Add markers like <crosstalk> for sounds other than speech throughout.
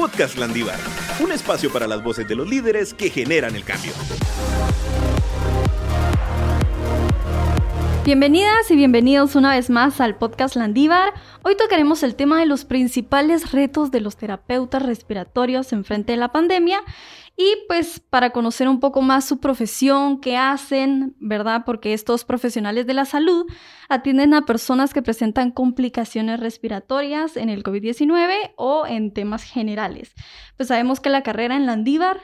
Podcast Landívar, un espacio para las voces de los líderes que generan el cambio. Bienvenidas y bienvenidos una vez más al podcast Landívar. Hoy tocaremos el tema de los principales retos de los terapeutas respiratorios en frente de la pandemia y pues para conocer un poco más su profesión, qué hacen, ¿verdad? Porque estos profesionales de la salud atienden a personas que presentan complicaciones respiratorias en el COVID-19 o en temas generales. Pues sabemos que la carrera en Landívar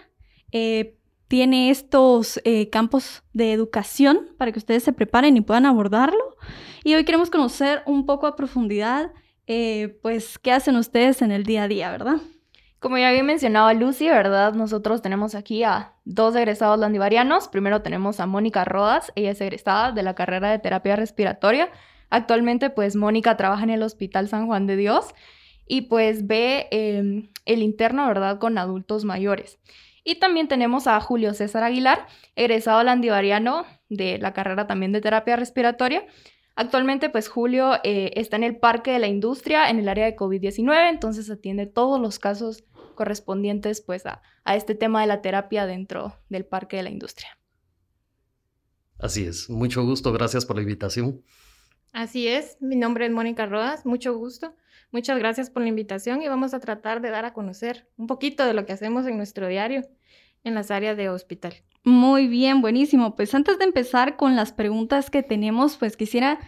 eh, tiene estos eh, campos de educación para que ustedes se preparen y puedan abordarlo. Y hoy queremos conocer un poco a profundidad, eh, pues, qué hacen ustedes en el día a día, ¿verdad? Como ya había mencionado Lucy, ¿verdad? Nosotros tenemos aquí a dos egresados landivarianos. Primero tenemos a Mónica Rodas, ella es egresada de la carrera de terapia respiratoria. Actualmente, pues, Mónica trabaja en el Hospital San Juan de Dios y pues ve em, el interno, ¿verdad?, con adultos mayores. Y también tenemos a Julio César Aguilar, egresado landivariano de la carrera también de terapia respiratoria. Actualmente, pues Julio eh, está en el Parque de la Industria en el área de COVID-19, entonces atiende todos los casos correspondientes pues a, a este tema de la terapia dentro del Parque de la Industria. Así es, mucho gusto, gracias por la invitación. Así es, mi nombre es Mónica Rodas, mucho gusto. Muchas gracias por la invitación y vamos a tratar de dar a conocer un poquito de lo que hacemos en nuestro diario en las áreas de hospital. Muy bien, buenísimo. Pues antes de empezar con las preguntas que tenemos, pues quisiera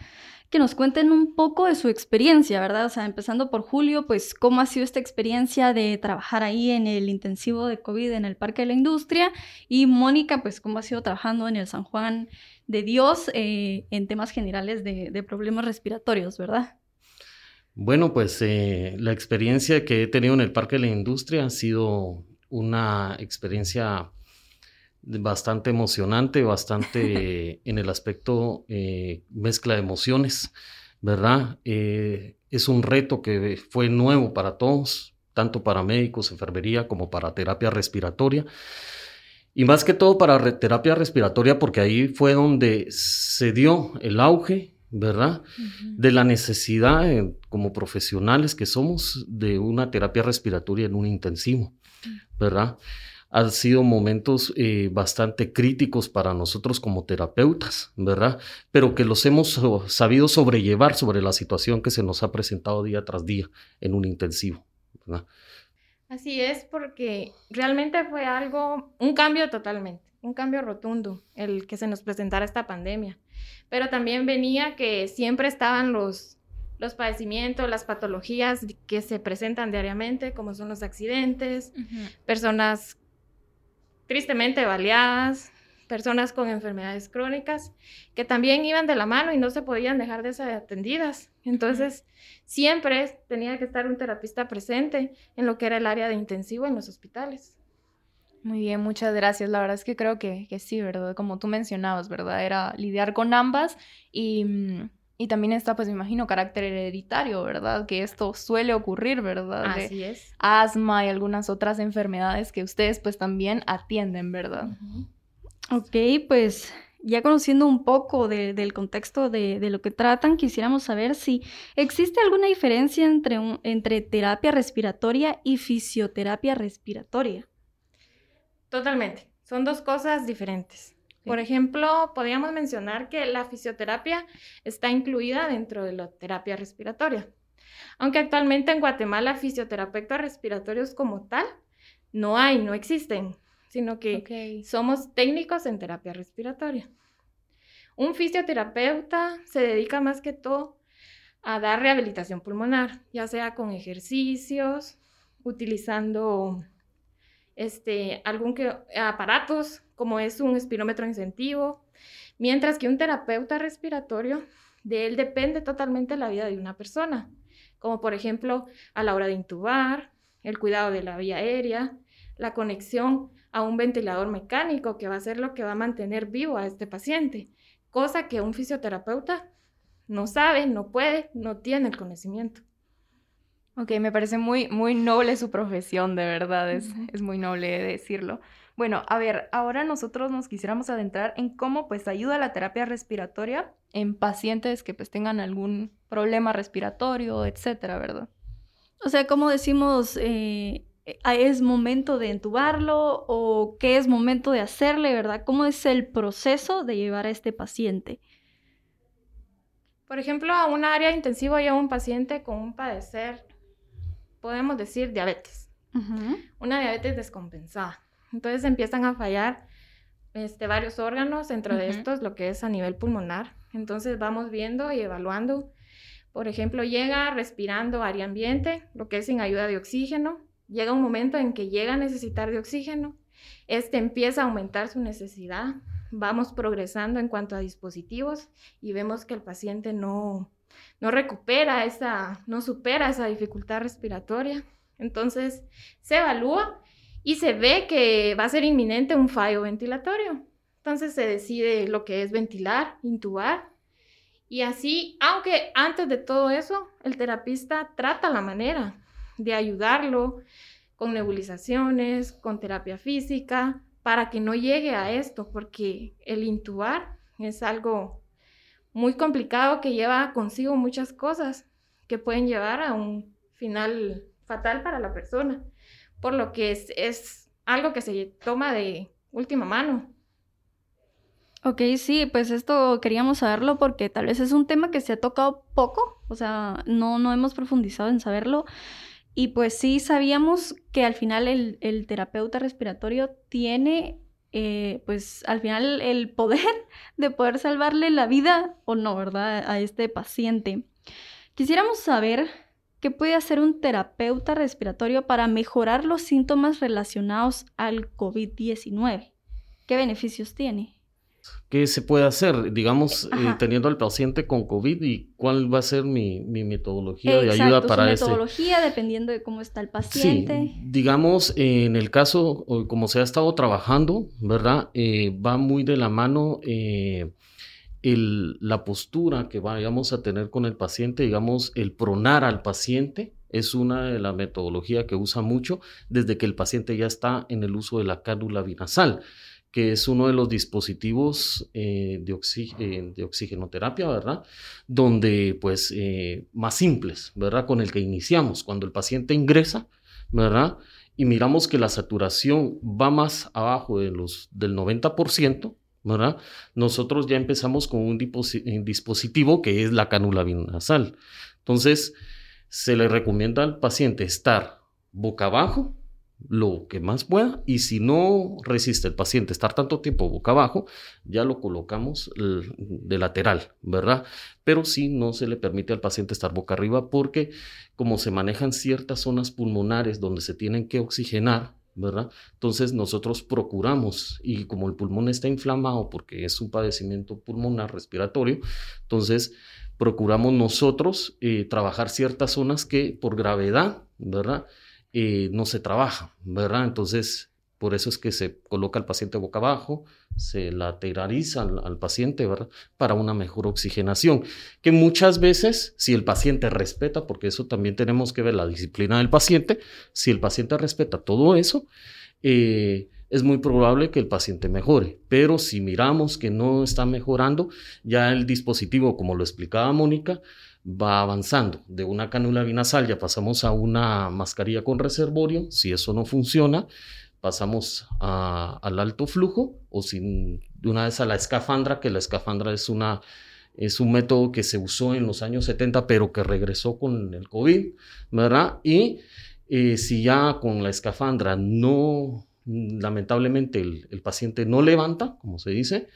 que nos cuenten un poco de su experiencia, ¿verdad? O sea, empezando por Julio, pues cómo ha sido esta experiencia de trabajar ahí en el intensivo de COVID en el Parque de la Industria y Mónica, pues cómo ha sido trabajando en el San Juan de Dios eh, en temas generales de, problemas respiratorios, ¿verdad? Bueno, pues eh, la experiencia que he tenido en el Parque de la Industria ha sido una experiencia bastante emocionante, bastante <laughs> en el aspecto eh, mezcla de emociones, ¿verdad? Eh, es un reto que fue nuevo para todos, tanto para médicos, enfermería, como para terapia respiratoria. Y más que todo para terapia respiratoria, porque ahí fue donde se dio el auge ¿verdad? De la necesidad como profesionales que somos de una terapia respiratoria en un intensivo, ¿verdad? Han sido momentos eh, bastante críticos para nosotros como terapeutas, ¿verdad? Pero que los hemos sabido sobrellevar sobre la situación que se nos ha presentado día tras día en un intensivo, ¿verdad? Así es, porque realmente fue algo, un cambio totalmente, un cambio rotundo el que se nos presentara esta pandemia pero también venía que siempre estaban los, los padecimientos, las patologías que se presentan diariamente, como son los accidentes, personas tristemente baleadas, personas con enfermedades crónicas, que también iban de la mano y no se podían dejar de ser atendidas. Entonces, siempre tenía que estar un terapista presente en lo que era el área de intensivo en los hospitales. Muy bien, muchas gracias. La verdad es que creo que, que sí, ¿verdad? Como tú mencionabas, ¿verdad? Era lidiar con ambas y, mm, y también está, pues me imagino, carácter hereditario, ¿verdad? Que esto suele ocurrir, ¿verdad? Así es. Asma y algunas otras enfermedades que ustedes pues también atienden, ¿verdad? Ok, pues ya conociendo un poco del contexto de, de, lo que tratan, quisiéramos saber si existe alguna diferencia entre, un, entre terapia respiratoria y fisioterapia respiratoria. Totalmente. Son dos cosas diferentes. Por ejemplo, podríamos mencionar que la fisioterapia está incluida dentro de la terapia respiratoria. Aunque actualmente en Guatemala fisioterapeutas respiratorios como tal no hay, no existen, sino que somos técnicos en terapia respiratoria. Un fisioterapeuta se dedica más que todo a dar rehabilitación pulmonar, ya sea con ejercicios, utilizando este, algún que, aparatos, como es un espirómetro incentivo, mientras que un terapeuta respiratorio, de él depende totalmente la vida de una persona, como por ejemplo a la hora de intubar, el cuidado de la vía aérea, la conexión a un ventilador mecánico que va a ser lo que va a mantener vivo a este paciente, cosa que un fisioterapeuta no sabe, no puede, no tiene el conocimiento. Ok, me parece muy, muy noble su profesión, de verdad, es, es muy noble decirlo. Bueno, a ver, ahora nosotros nos quisiéramos adentrar en cómo pues ayuda la terapia respiratoria en pacientes que pues tengan algún problema respiratorio, etcétera, ¿verdad? O sea, como decimos, eh, es momento de entubarlo o qué es momento de hacerle, ¿verdad? ¿Cómo es el proceso de llevar a este paciente? Por ejemplo, a un área intensiva lleva un paciente con un padecer, podemos decir, diabetes. Una diabetes descompensada. Entonces empiezan a fallar este, varios órganos, dentro de estos lo que es a nivel pulmonar. Entonces vamos viendo y evaluando. Por ejemplo, llega respirando área ambiente, lo que es sin ayuda de oxígeno. Llega un momento en que llega a necesitar de oxígeno. Este empieza a aumentar su necesidad. Vamos progresando en cuanto a dispositivos y vemos que el paciente no, no recupera esa, no supera esa dificultad respiratoria. Entonces se evalúa y se ve que va a ser inminente un fallo ventilatorio. Entonces se decide lo que es ventilar, intubar. Y así, aunque antes de todo eso, el terapista trata la manera de ayudarlo con nebulizaciones, con terapia física, para que no llegue a esto, porque el intubar es algo muy complicado que lleva consigo muchas cosas que pueden llevar a un final fatal para la persona por lo que es, es algo que se toma de última mano. Ok, sí, pues esto queríamos saberlo porque tal vez es un tema que se ha tocado poco, o sea, no, no hemos profundizado en saberlo. Y pues sí sabíamos que al final el, terapeuta respiratorio tiene, eh, pues al final el poder <laughs> de poder salvarle la vida o no, ¿verdad? A este paciente. Quisiéramos saber ¿Qué puede hacer un terapeuta respiratorio para mejorar los síntomas relacionados al COVID-19? ¿Qué beneficios tiene? ¿Qué se puede hacer, digamos, eh, teniendo al paciente con COVID y cuál va a ser mi, metodología de ayuda para su metodología dependiendo de cómo está el paciente. Sí, digamos, en el caso, como se ha estado trabajando, ¿verdad? Eh, va muy de la mano la postura que vayamos a tener con el paciente, digamos, el pronar al paciente, es una de las metodologías que usa mucho desde que el paciente ya está en el uso de la cánula binasal, que es uno de los dispositivos eh, de, eh, de, oxigenoterapia, ¿verdad? Donde, pues, eh, más simples, ¿verdad? Con el que iniciamos. Cuando el paciente ingresa, ¿verdad? Y miramos que la saturación va más abajo de los, del 90%, Nosotros ya empezamos con un dispositivo que es la cánula binasal. Entonces, se le recomienda al paciente estar boca abajo lo que más pueda y si no resiste el paciente estar tanto tiempo boca abajo, ya lo colocamos de lateral, ¿verdad? Pero sí no se le permite al paciente estar boca arriba porque como se manejan ciertas zonas pulmonares donde se tienen que oxigenar, Entonces nosotros procuramos, y como el pulmón está inflamado porque es un padecimiento pulmonar respiratorio, entonces procuramos nosotros eh, trabajar ciertas zonas que por gravedad, ¿verdad? Eh, no se trabaja, ¿verdad? Entonces por eso es que se coloca al paciente boca abajo, se lateraliza al, paciente, ¿verdad? Para una mejor oxigenación. Que muchas veces, si el paciente respeta, porque eso también tenemos que ver la disciplina del paciente, si el paciente respeta todo eso, eh, es muy probable que el paciente mejore. Pero si miramos que no está mejorando, ya el dispositivo, como lo explicaba Mónica, va avanzando. De una cánula binasal ya pasamos a una mascarilla con reservorio. Si eso no funciona, pasamos al alto flujo o sin, de una vez a la escafandra, que la escafandra es, una, es un método que se usó en los años 70, pero que regresó con el COVID, ¿verdad? Y eh, si ya con la escafandra no, lamentablemente el, el paciente no levanta, como se dice,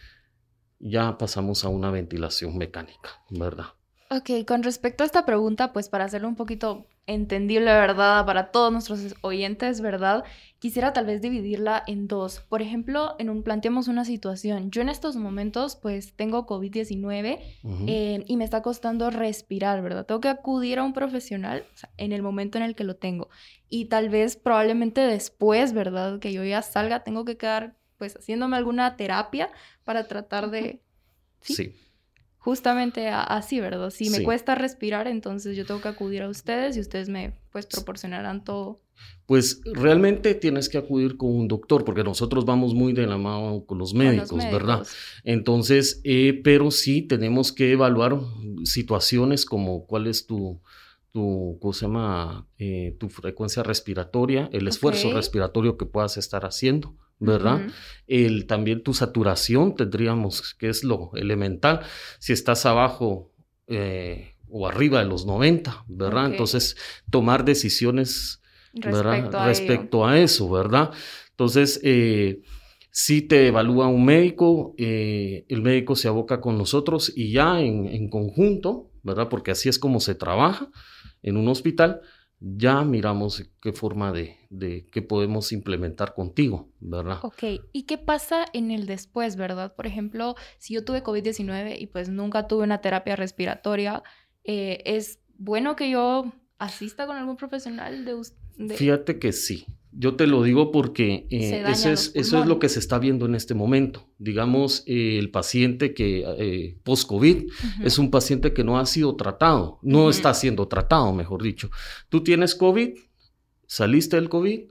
ya pasamos a una ventilación mecánica, ¿verdad? Ok, con respecto a esta pregunta, pues para hacerlo un poquito entendible, ¿verdad? Para todos nuestros oyentes, ¿verdad? Quisiera tal vez dividirla en dos. Por ejemplo, en un, planteemos una situación. Yo en estos momentos, pues tengo COVID-19 eh, y me está costando respirar, ¿verdad? Tengo que acudir a un profesional en el momento en el que lo tengo. Y tal vez probablemente después, ¿verdad? Que yo ya salga, tengo que quedar pues haciéndome alguna terapia para tratar de... sí justamente así, ¿verdad? Si me cuesta respirar, entonces yo tengo que acudir a ustedes y ustedes me pues proporcionarán todo. Pues realmente tienes que acudir con un doctor porque nosotros vamos muy de la mano con los médicos, ¿verdad? Entonces, eh, pero sí tenemos que evaluar situaciones como cuál es tu, tu, ¿cómo se llama? Eh, tu frecuencia respiratoria, el esfuerzo respiratorio que puedas estar haciendo, ¿verdad? El, también tu saturación tendríamos, que es lo elemental, si estás abajo eh, o arriba de los 90, ¿verdad? Entonces, tomar decisiones ¿verdad? Respecto a. Respecto a eso, ¿verdad? Entonces, eh, si te evalúa un médico, eh, el médico se aboca con nosotros y ya en, en conjunto, ¿verdad? Porque así es como se trabaja en un hospital, ya miramos qué forma de, de qué podemos implementar contigo, ¿verdad? Ok, ¿y qué pasa en el después, verdad? Por ejemplo, si yo tuve COVID-19 y pues nunca tuve una terapia respiratoria, eh, ¿es bueno que yo asista con algún profesional de, de- Fíjate que sí. Yo te lo digo porque eh, eso, es, eso es lo que se está viendo en este momento. Digamos, eh, el paciente que eh, post-COVID es un paciente que no ha sido tratado, no está siendo tratado, mejor dicho. Tú tienes COVID, saliste del COVID,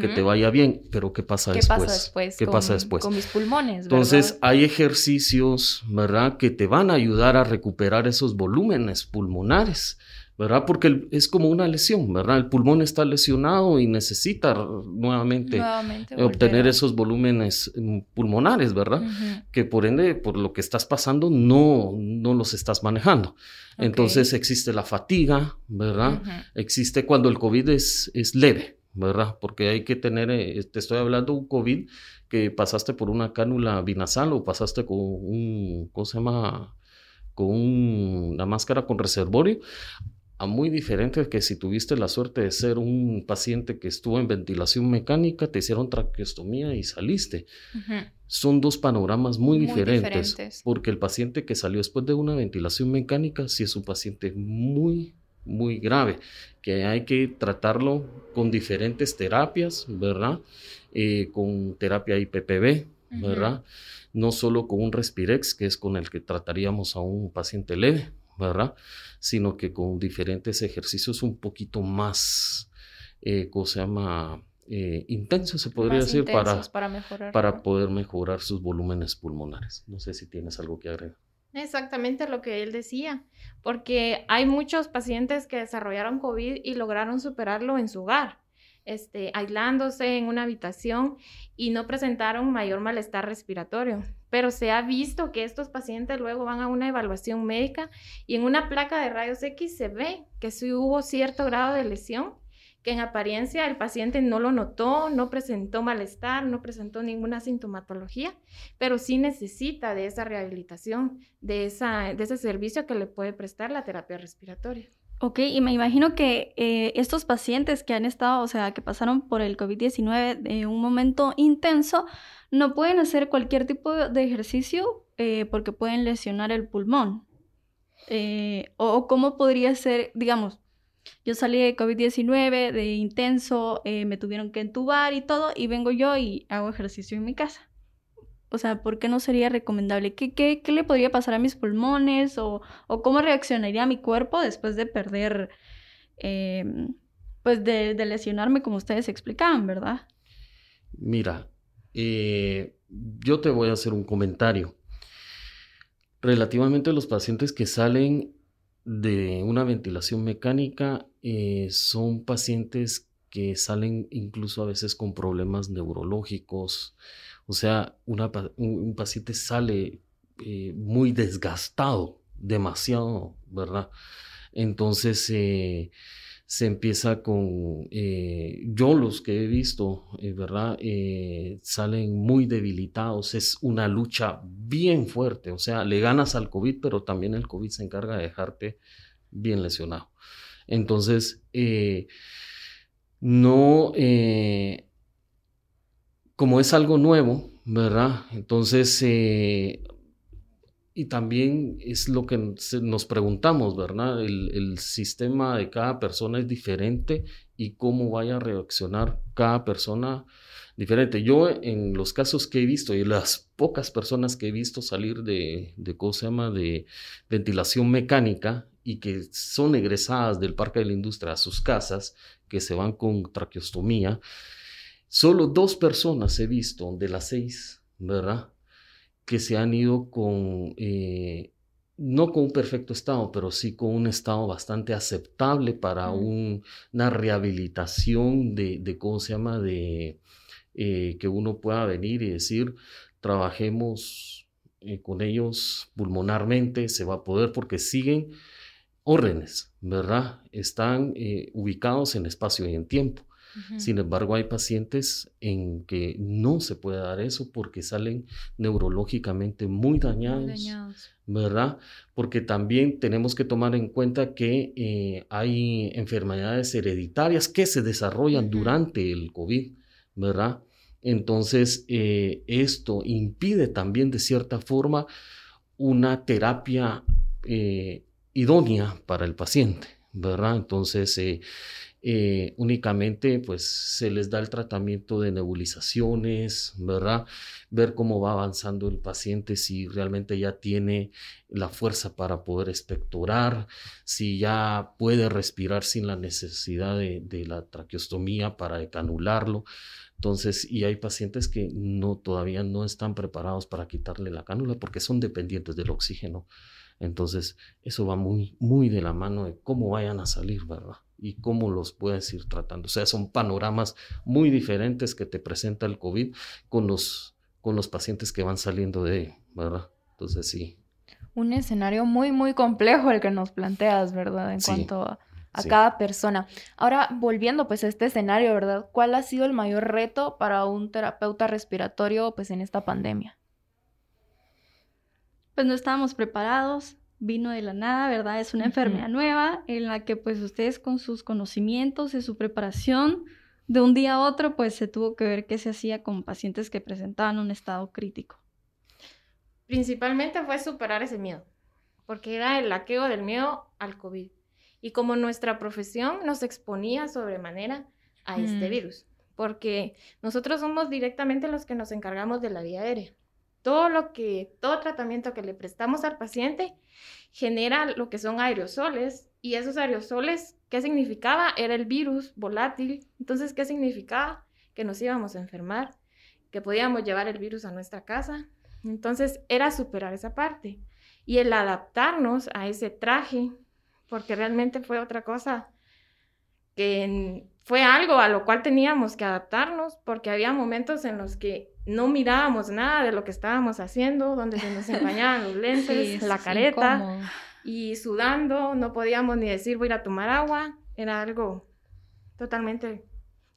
que te vaya bien, pero ¿qué pasa ¿Qué después? pasa después? ¿Qué con, pasa después? Con mis pulmones, Entonces, hay ejercicios, ¿verdad?, que te van a ayudar a recuperar esos volúmenes pulmonares, ¿verdad? Porque es como una lesión, ¿verdad? El pulmón está lesionado y necesita nuevamente Nuevamente obtener esos volúmenes mm, pulmonares, ¿verdad? Que por ende, por lo que estás pasando, no, no los estás manejando. Entonces, existe la fatiga, ¿verdad? Existe cuando el COVID es, es leve, ¿verdad? Porque hay que tener, eh, te estoy hablando un COVID que pasaste por una cánula binasal o pasaste con un, ¿cómo se llama? Con un- una máscara con reservorio, a muy diferente que si tuviste la suerte de ser un paciente que estuvo en ventilación mecánica, te hicieron traqueostomía y saliste. Son dos panoramas muy, Muy diferentes, diferentes. porque el paciente que salió después de una ventilación mecánica sí es un paciente muy, muy grave, que hay que tratarlo con diferentes terapias, ¿verdad? Eh, con terapia IPPB. ¿verdad? No solo con un Respirex, que es con el que trataríamos a un paciente leve, ¿verdad? Sino que con diferentes ejercicios un poquito más, eh, ¿cómo se llama? Eh, intensos, se podría Más decir, para, para mejorar. para poder mejorar sus volúmenes pulmonares. No sé si tienes algo que agregar. Exactamente lo que él decía, porque hay muchos pacientes que desarrollaron COVID y lograron superarlo en su hogar, este, aislándose en una habitación y no presentaron mayor malestar respiratorio. Pero se ha visto que estos pacientes luego van a una evaluación médica y en una placa de rayos X se ve que sí hubo cierto grado de lesión que en apariencia el paciente no lo notó, no presentó malestar, no presentó ninguna sintomatología, pero sí necesita de esa rehabilitación, de, de ese servicio que le puede prestar la terapia respiratoria. Ok, y me imagino que eh, estos pacientes que han estado, o sea, que pasaron por el COVID-19 de un momento intenso, no pueden hacer cualquier tipo de ejercicio eh, porque pueden lesionar el pulmón. Eh, o, cómo podría ser, digamos, yo salí de COVID-19, de intenso, me tuvieron que entubar y todo, y vengo yo y hago ejercicio en mi casa. O sea, ¿por qué no sería recomendable? ¿Qué, qué, qué le podría pasar a mis pulmones? ¿O, o cómo reaccionaría mi cuerpo después de perder, eh, pues de, de lesionarme como ustedes explicaban, ¿verdad? Mira, eh, yo te voy a hacer un comentario. Relativamente a los pacientes que salen de una ventilación mecánica, eh, son pacientes que salen incluso a veces con problemas neurológicos. O sea, un, paciente sale eh, muy desgastado, demasiado, ¿verdad? Entonces, eh, se empieza con, eh, yo los que he visto, ¿verdad? Salen muy debilitados, es una lucha bien fuerte, o sea, le ganas al COVID, pero también el COVID se encarga de dejarte bien lesionado. Entonces, no, como es algo nuevo, ¿verdad? Entonces, eh, y también es lo que nos preguntamos, ¿verdad? El, el sistema de cada persona es diferente y cómo vaya a reaccionar cada persona diferente. Yo en los casos que he visto y las pocas personas que he visto salir de, de ¿cómo se llama? De ventilación mecánica y que son egresadas del Parque de la Industria a sus casas, que se van con traqueostomía, solo dos personas he visto de las seis, ¿verdad? que se han ido con eh, no con un perfecto estado, pero sí con un estado bastante aceptable para una rehabilitación de, de, ¿cómo se llama?, de eh, que uno pueda venir y decir, trabajemos eh, con ellos pulmonarmente, se va a poder porque siguen órdenes, ¿verdad? Están eh, ubicados en espacio y en tiempo. Sin embargo, hay pacientes en que no se puede dar eso porque salen neurológicamente muy dañados, ¿verdad? Porque también tenemos que tomar en cuenta que eh, hay enfermedades hereditarias que se desarrollan durante el COVID, ¿verdad? Entonces, eh, esto impide también de cierta forma una terapia eh, idónea para el paciente, ¿verdad? Entonces, eh, únicamente pues se les da el tratamiento de nebulizaciones, ¿verdad? Ver cómo va avanzando el paciente, si realmente ya tiene la fuerza para poder expectorar, si ya puede respirar sin la necesidad de, la traqueostomía para canularlo. Entonces, y hay pacientes que no todavía no están preparados para quitarle la cánula porque son dependientes del oxígeno. Entonces, eso va muy, muy de la mano de cómo vayan a salir, ¿verdad? Y cómo los puedes ir tratando. O sea, son panoramas muy diferentes que te presenta el COVID con los, con los pacientes que van saliendo de ¿verdad? Entonces sí. Un escenario muy, muy complejo el que nos planteas, ¿verdad? En cuanto a, cada persona. Ahora, volviendo pues a este escenario, ¿verdad? ¿Cuál ha sido el mayor reto para un terapeuta respiratorio pues en esta pandemia? Pues no estábamos preparados, vino de la nada, ¿verdad? Es una enfermedad nueva en la que pues ustedes con sus conocimientos y su preparación, de un día a otro pues se tuvo que ver qué se hacía con pacientes que presentaban un estado crítico. Principalmente fue superar ese miedo, porque era el laqueo del miedo al COVID. Y como nuestra profesión nos exponía sobremanera a este virus, porque nosotros somos directamente los que nos encargamos de la vía aérea todo lo que, todo tratamiento que le prestamos al paciente genera lo que son aerosoles y esos aerosoles, ¿qué significaba? Era el virus volátil. Entonces, ¿qué significaba? Que nos íbamos a enfermar, que podíamos llevar el virus a nuestra casa. Entonces, era superar esa parte y el adaptarnos a ese traje, porque realmente fue otra cosa que fue algo a lo cual teníamos que adaptarnos, porque había momentos en los que no mirábamos nada de lo que estábamos haciendo, donde se nos empañaban los <laughs> lentes, la careta, y sudando, no podíamos ni decir voy a ir a tomar agua, era algo totalmente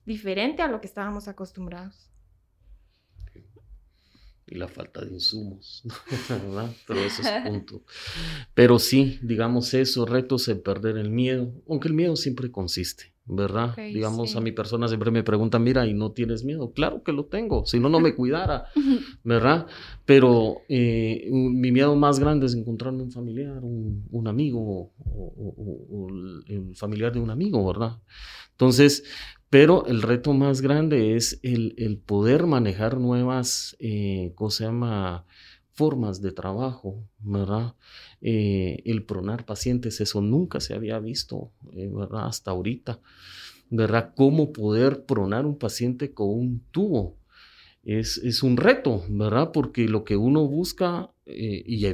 diferente a lo que estábamos acostumbrados. Y la falta de insumos, <laughs> ¿verdad? Pero eso es punto. Pero sí, digamos eso, retos en perder el miedo, aunque el miedo siempre consiste ¿verdad? Digamos, a mi persona siempre me preguntan, mira, ¿y no tienes miedo? Claro que lo tengo, si no, no me cuidara, <laughs> ¿verdad? Pero eh, mi miedo más grande es encontrarme un familiar, un, amigo o, el familiar de un amigo, ¿verdad? Entonces, pero el reto más grande es el, poder manejar nuevas, eh, ¿cómo se llama? Formas de trabajo, ¿verdad? Eh, el pronar pacientes, eso nunca se había visto, eh, ¿verdad? Hasta ahorita, ¿verdad? Cómo poder pronar un paciente con un tubo. Es, es un reto, ¿verdad? Porque lo que uno busca eh, y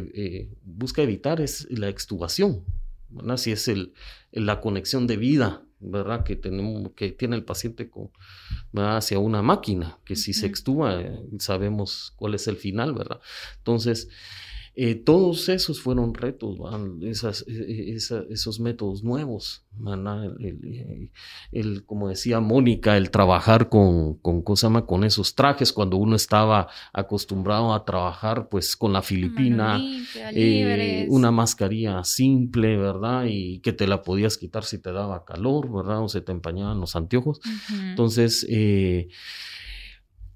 busca evitar es la extubación, ¿verdad? Si es el, la conexión de vida, ¿verdad? Que, tenemos, que tiene el paciente con, hacia una máquina, que si se extuba eh, sabemos cuál es el final, ¿verdad? Entonces, eh, todos esos fueron retos, Esas, e, e, esos métodos nuevos, el, como decía Mónica, el trabajar con, con, con esos trajes, cuando uno estaba acostumbrado a trabajar pues con la filipina, eh, una mascarilla simple, ¿verdad? Y que te la podías quitar si te daba calor, ¿verdad? O se te empañaban los anteojos. Entonces, eh,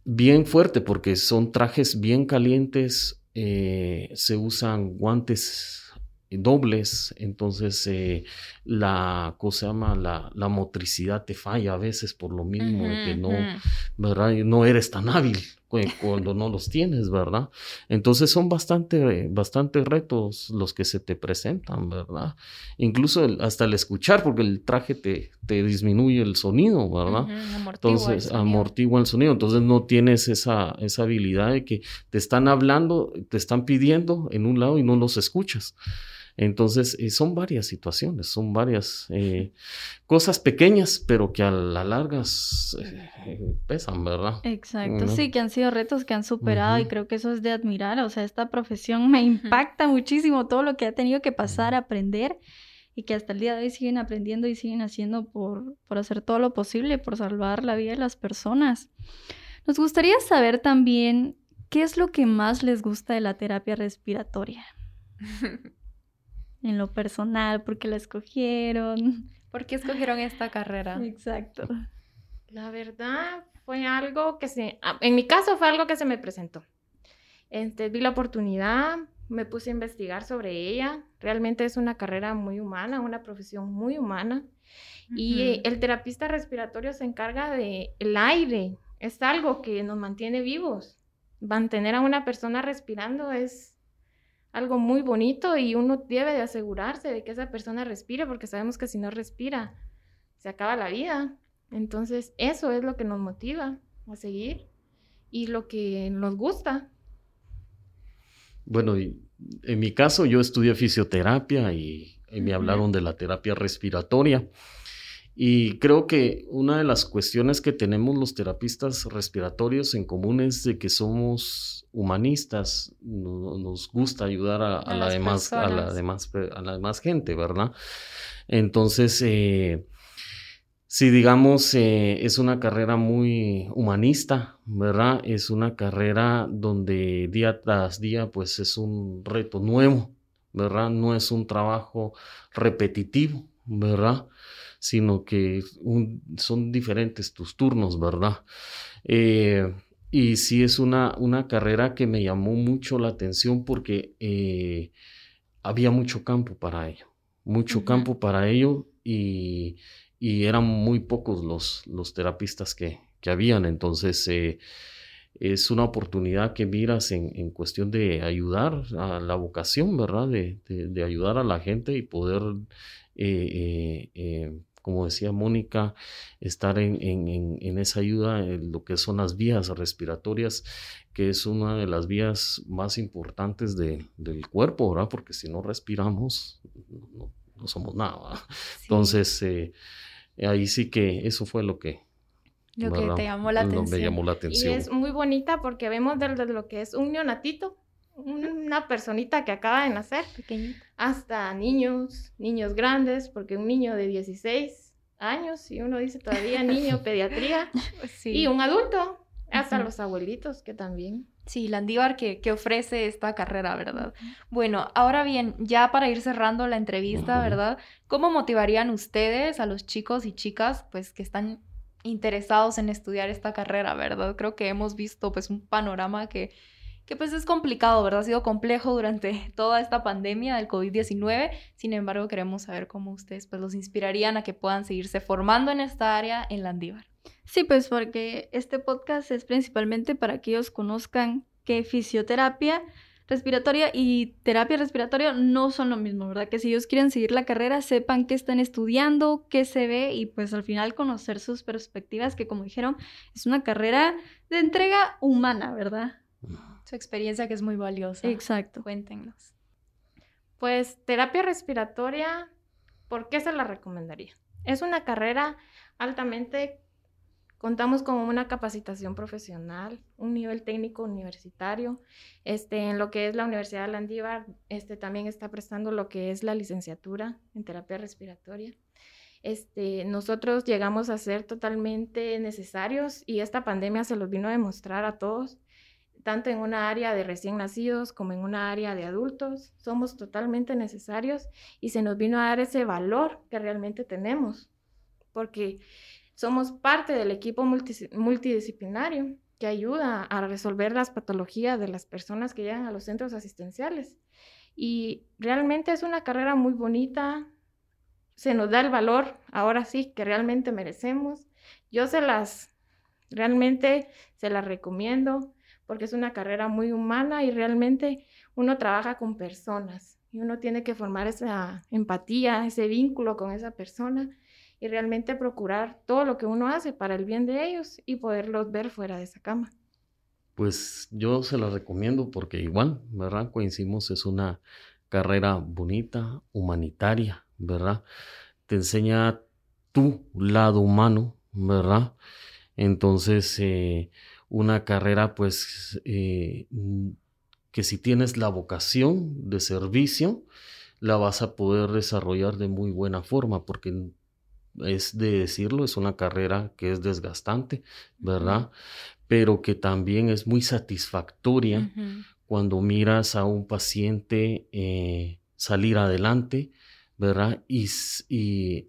bien fuerte porque son trajes bien calientes eh, se usan guantes dobles, entonces eh, la cosa llama la, la, motricidad te falla a veces por lo mismo que no, ¿verdad? no eres tan hábil, cuando no los tienes, ¿verdad? Entonces son bastante, bastante retos los que se te presentan, ¿verdad? Incluso hasta el escuchar, porque el traje te, te disminuye el sonido, ¿verdad? Entonces, amortigua el sonido. Entonces no tienes esa, esa habilidad de que te están hablando, te están pidiendo en un lado y no los escuchas. Entonces, eh, son varias situaciones, son varias eh, cosas pequeñas, pero que a la larga eh, pesan, ¿verdad? Exacto, sí, que han sido retos que han superado y creo que eso es de admirar. O sea, esta profesión me impacta muchísimo todo lo que ha tenido que pasar, aprender y que hasta el día de hoy siguen aprendiendo y siguen haciendo por, por hacer todo lo posible, por salvar la vida de las personas. Nos gustaría saber también qué es lo que más les gusta de la terapia respiratoria. <laughs> en lo personal, por qué la escogieron. ¿Por qué escogieron esta carrera? Exacto. La verdad fue algo que se, ah, en mi caso fue algo que se me presentó. Este, vi la oportunidad, me puse a investigar sobre ella. Realmente es una carrera muy humana, una profesión muy humana. Y el terapista respiratorio se encarga de el aire. Es algo que nos mantiene vivos. Mantener a una persona respirando es algo muy bonito y uno debe de asegurarse de que esa persona respire porque sabemos que si no respira se acaba la vida. Entonces eso es lo que nos motiva a seguir y lo que nos gusta. Bueno, en mi caso yo estudié fisioterapia y, me hablaron de la terapia respiratoria. Y creo que una de las cuestiones que tenemos los terapistas respiratorios en común es de que somos humanistas, nos gusta ayudar a, la demás, a, la demás, a la demás gente, ¿verdad? Entonces, eh, si digamos, eh, es una carrera muy humanista, ¿verdad? Es una carrera donde día tras día, pues es un reto nuevo, ¿verdad? No es un trabajo repetitivo, ¿verdad? Sino que son diferentes tus turnos, ¿verdad? Eh, y sí es una, una carrera que me llamó mucho la atención porque eh, había mucho campo para ello, mucho campo para ello y, eran muy pocos los, los terapistas que, que habían, entonces... Eh, es una oportunidad que miras en, cuestión de ayudar a la vocación, ¿verdad? De, de, ayudar a la gente y poder como decía Mónica, estar en, esa ayuda en lo que son las vías respiratorias, que es una de las vías más importantes del cuerpo, ¿verdad? Porque si no respiramos, no, somos nada. Entonces, eh, ahí sí que eso fue lo que... Lo que te llamó la atención. Me llamó la atención. Y es muy bonita porque vemos desde lo que es un neonatito, una personita que acaba de nacer, hasta niños, niños grandes, porque un niño de 16 años, y uno dice todavía <laughs> niño, pediatría, y un adulto, hasta los abuelitos que también. Sí, Landívar que, que, ofrece esta carrera, ¿verdad? Bueno, ahora bien, ya para ir cerrando la entrevista, ¿verdad? ¿Cómo motivarían ustedes a los chicos y chicas, pues, que están interesados en estudiar esta carrera, ¿verdad? Creo que hemos visto, pues, un panorama que que pues es complicado, ¿verdad? Ha sido complejo durante toda esta pandemia del COVID-19. Sin embargo, queremos saber cómo ustedes pues los inspirarían a que puedan seguirse formando en esta área en Landívar. Sí, pues porque este podcast es principalmente para que ellos conozcan que fisioterapia respiratoria y terapia respiratoria no son lo mismo, ¿verdad? Que si ellos quieren seguir la carrera, sepan qué están estudiando, qué se ve y pues al final conocer sus perspectivas, que como dijeron, es una carrera de entrega humana, ¿verdad? Su experiencia que es muy valiosa. Exacto. Cuéntenos. Pues terapia respiratoria, ¿por qué se la recomendaría? Es una carrera altamente, contamos con una capacitación profesional, un nivel técnico universitario. Este, en lo que es la Universidad de Landívar, este, también está prestando lo que es la licenciatura en terapia respiratoria. Este, nosotros llegamos a ser totalmente necesarios y esta pandemia se los vino a demostrar a todos tanto en una área de recién nacidos como en una área de adultos. Somos totalmente necesarios y se nos vino a dar ese valor que realmente tenemos, porque somos parte del equipo multidisciplinario que ayuda a resolver las patologías de las personas que llegan a los centros asistenciales. Y realmente es una carrera muy bonita, se nos da el valor, ahora sí, que realmente merecemos. Yo se las, realmente se las recomiendo porque es una carrera muy humana y realmente uno trabaja con personas y uno tiene que formar esa empatía, ese vínculo con esa persona y realmente procurar todo lo que uno hace para el bien de ellos y poderlos ver fuera de esa cama. Pues yo se la recomiendo porque igual, ¿verdad? Coincidimos, es una carrera bonita, humanitaria, ¿verdad? Te enseña tu lado humano, ¿verdad? Entonces, eh, una carrera, pues, eh, que si tienes la vocación de servicio, la vas a poder desarrollar de muy buena forma, porque es de decirlo, es una carrera que es desgastante, ¿verdad? Pero que también es muy satisfactoria cuando miras a un paciente eh, salir adelante, ¿verdad? Y,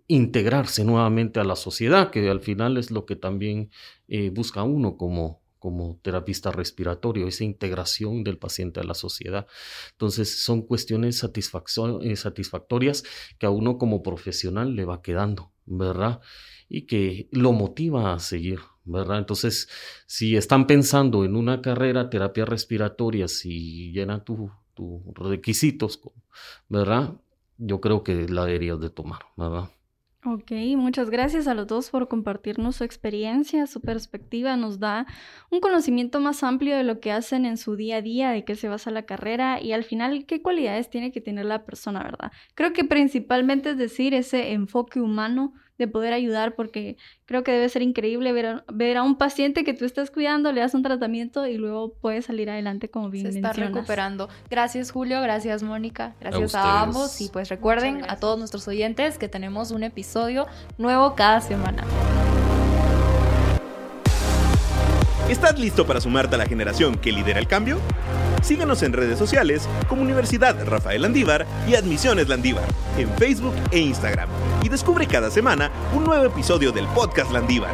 integrarse nuevamente a la sociedad, que al final es lo que también eh, busca uno como, como terapista respiratorio, esa integración del paciente a la sociedad. Entonces son cuestiones eh, satisfactorias que a uno como profesional le va quedando, ¿verdad? Y que lo motiva a seguir, ¿verdad? Entonces, si están pensando en una carrera terapia respiratoria, si llena tus requisitos, ¿verdad? Yo creo que la deberías de tomar, ¿verdad? Ok, muchas gracias a los dos por compartirnos su experiencia, su perspectiva, nos da un conocimiento más amplio de lo que hacen en su día a día, de qué se basa la carrera y al final qué cualidades tiene que tener la persona, ¿verdad? Creo que principalmente es decir, ese enfoque humano de poder ayudar, porque creo que debe ser increíble ver a, ver a un paciente que tú estás cuidando, le das un tratamiento y luego puede salir adelante como bien Se está recuperando. Gracias Julio, gracias Mónica, gracias a, ambos y pues recuerden a todos nuestros oyentes que tenemos un episodio nuevo cada semana. ¿Estás listo para sumarte a la generación que lidera el cambio? Síguenos en redes sociales como Universidad Rafael Landívar y Admisiones Landívar en Facebook e Instagram y descubre cada semana un nuevo episodio del podcast Landívar.